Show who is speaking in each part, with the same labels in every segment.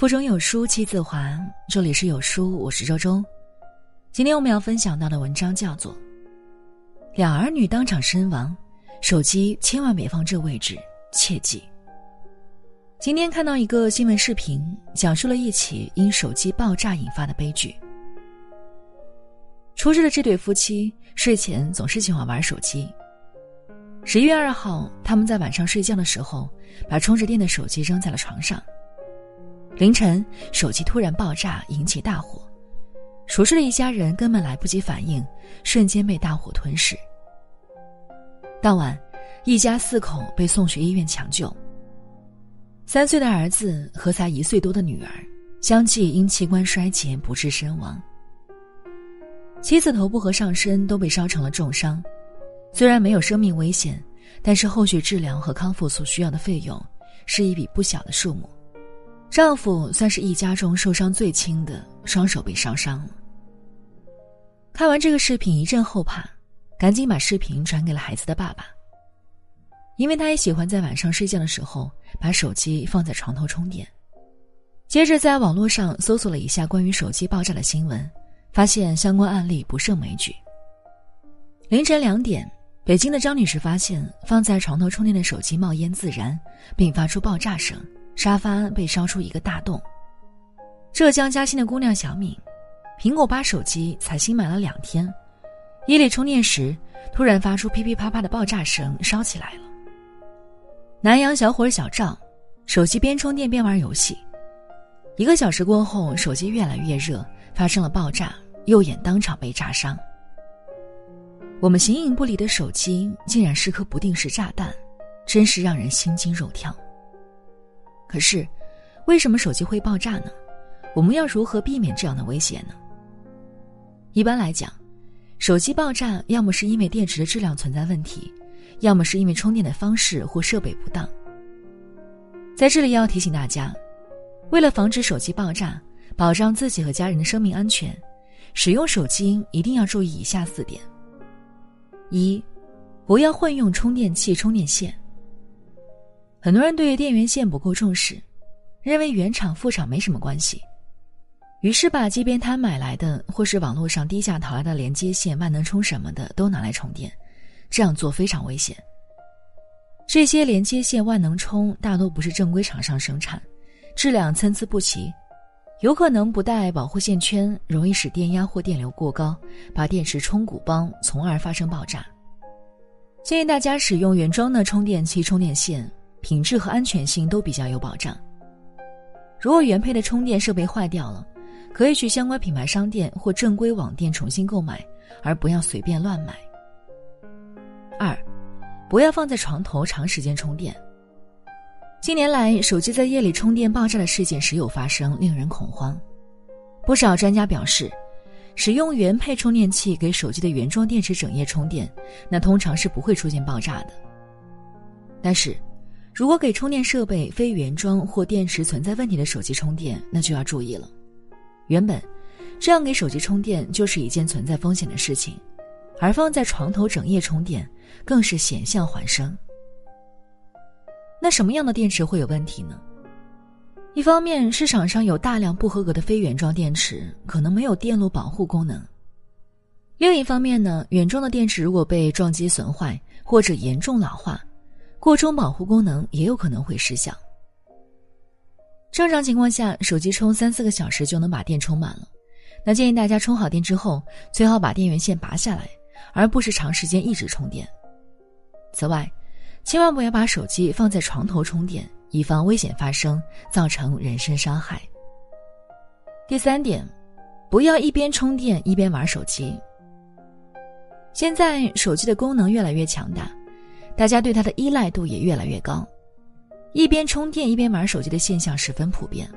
Speaker 1: 腹中有书气自华，这里是有书，我是周周。今天我们要分享到的文章叫做《两儿女当场身亡，手机千万别放这位置，切记》。今天看到一个新闻视频，讲述了一起因手机爆炸引发的悲剧。出事的这对夫妻睡前总是喜欢玩手机。十一月二号，他们在晚上睡觉的时候，把充着电的手机扔在了床上。凌晨，手机突然爆炸，引起大火。熟睡的一家人根本来不及反应，瞬间被大火吞噬。当晚，一家四口被送去医院抢救。三岁的儿子和才一岁多的女儿，相继因器官衰竭不治身亡。妻子头部和上身都被烧成了重伤。虽然没有生命危险，但是后续治疗和康复所需要的费用是一笔不小的数目。丈夫算是一家中受伤最轻的，双手被烧伤了。看完这个视频，一阵后怕，赶紧把视频转给了孩子的爸爸，因为他也喜欢在晚上睡觉的时候把手机放在床头充电。接着在网络上搜索了一下关于手机爆炸的新闻，发现相关案例不胜枚举。凌晨两点。北京的张女士发现放在床头充电的手机冒烟自燃，并发出爆炸声，沙发被烧出一个大洞。浙江嘉兴的姑娘小敏，苹果八手机才新买了两天，夜里充电时突然发出噼噼啪啪的爆炸声，烧起来了。南阳小伙小赵，手机边充电边玩游戏，一个小时过后，手机越来越热，发生了爆炸，右眼当场被炸伤。我们形影不离的手机，竟然是颗不定时炸弹，真是让人心惊肉跳。可是，为什么手机会爆炸呢？我们要如何避免这样的危险呢？一般来讲，手机爆炸要么是因为电池的质量存在问题，要么是因为充电的方式或设备不当。在这里要提醒大家，为了防止手机爆炸，保障自己和家人的生命安全，使用手机一定要注意以下四点。一，不要混用充电器、充电线。很多人对电源线不够重视，认为原厂副厂没什么关系，于是把街边摊买来的或是网络上低价淘来的连接线、万能充什么的都拿来充电，这样做非常危险。这些连接线、万能充大多不是正规厂商生产，质量参差不齐，有可能不带保护线圈，容易使电压或电流过高，把电池充鼓包，从而发生爆炸。建议大家使用原装的充电器、充电线，品质和安全性都比较有保障。如果原配的充电设备坏掉了，可以去相关品牌商店或正规网店重新购买，而不要随便乱买。二，不要放在床头长时间充电。近年来，手机在夜里充电爆炸的事件时有发生，令人恐慌。不少专家表示。使用原配充电器给手机的原装电池整夜充电，那通常是不会出现爆炸的。但是，如果给充电设备非原装或电池存在问题的手机充电，那就要注意了。原本，这样给手机充电就是一件存在风险的事情，而放在床头整夜充电，更是险象环生。那什么样的电池会有问题呢？一方面，市场上有大量不合格的非原装电池，可能没有电路保护功能；另一方面呢，原装的电池如果被撞击损坏或者严重老化，过充保护功能也有可能会失效。正常情况下，手机充三四个小时就能把电充满了。那建议大家充好电之后，最好把电源线拔下来，而不是长时间一直充电。此外，千万不要把手机放在床头充电。以防危险发生，造成人身伤害。第三点，不要一边充电一边玩手机。现在手机的功能越来越强大，大家对它的依赖度也越来越高，一边充电一边玩手机的现象十分普遍。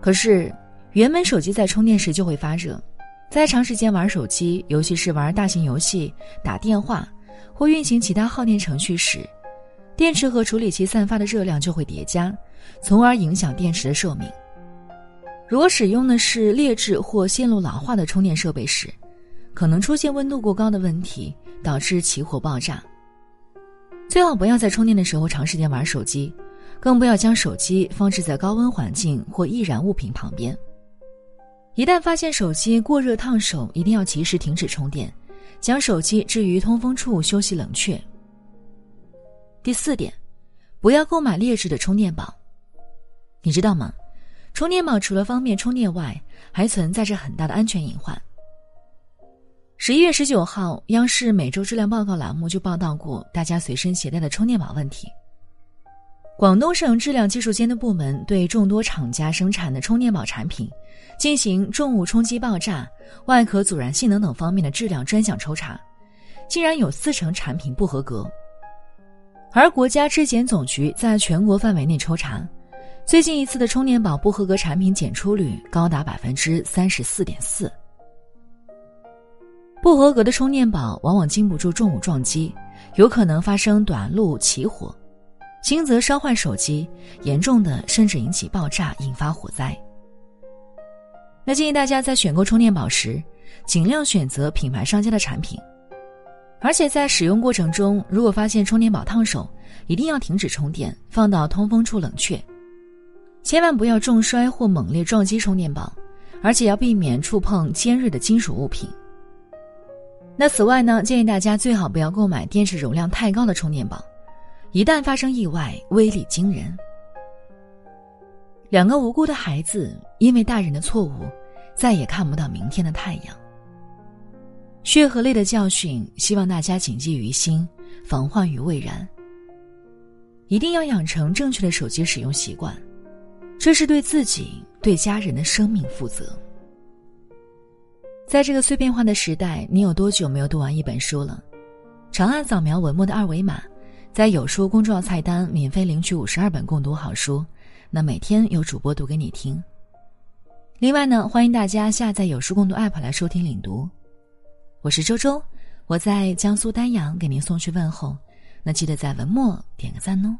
Speaker 1: 可是，原本手机在充电时就会发热，在长时间玩手机，尤其是玩大型游戏、打电话或运行其他耗电程序时。电池和处理器散发的热量就会叠加，从而影响电池的寿命。如果使用的是劣质或线路老化的充电设备时，可能出现温度过高的问题，导致起火爆炸。最好不要在充电的时候长时间玩手机，更不要将手机放置在高温环境或易燃物品旁边。一旦发现手机过热烫手，一定要及时停止充电，将手机置于通风处休息冷却。第四点，不要购买劣质的充电宝。你知道吗？充电宝除了方便充电外，还存在着很大的安全隐患。十一月十九号，央视每周质量报告栏目就报道过大家随身携带的充电宝问题。广东省质量技术监督部门对众多厂家生产的充电宝产品进行重物冲击爆炸、外壳阻燃性能等方面的质量专项抽查，竟然有四成产品不合格。而国家质检总局在全国范围内抽查，最近一次的充电宝不合格产品检出率高达百分之三十四点四。不合格的充电宝往往经不住重物撞击，有可能发生短路起火。轻则烧坏手机，严重的甚至引起爆炸，引发火灾。那建议大家在选购充电宝时，尽量选择品牌商家的产品，而且在使用过程中，如果发现充电宝烫手，一定要停止充电，放到通风处冷却。千万不要重摔或猛烈撞击充电宝，而且要避免触碰尖锐的金属物品。那此外呢，建议大家最好不要购买电池容量太高的充电宝。一旦发生意外，威力惊人。两个无辜的孩子因为大人的错误，再也看不到明天的太阳。血和泪的教训，希望大家谨记于心，防患于未然。一定要养成正确的手机使用习惯，这是对自己、对家人的生命负责。在这个碎片化的时代，你有多久没有读完一本书了？长按扫描文末的二维码。在有书公众号菜单免费领取五十二本共读好书，那每天有主播读给你听。另外呢，欢迎大家下载有书共读 app 来收听领读。我是周周，我在江苏丹阳给您送去问候，那记得在文末点个赞哦。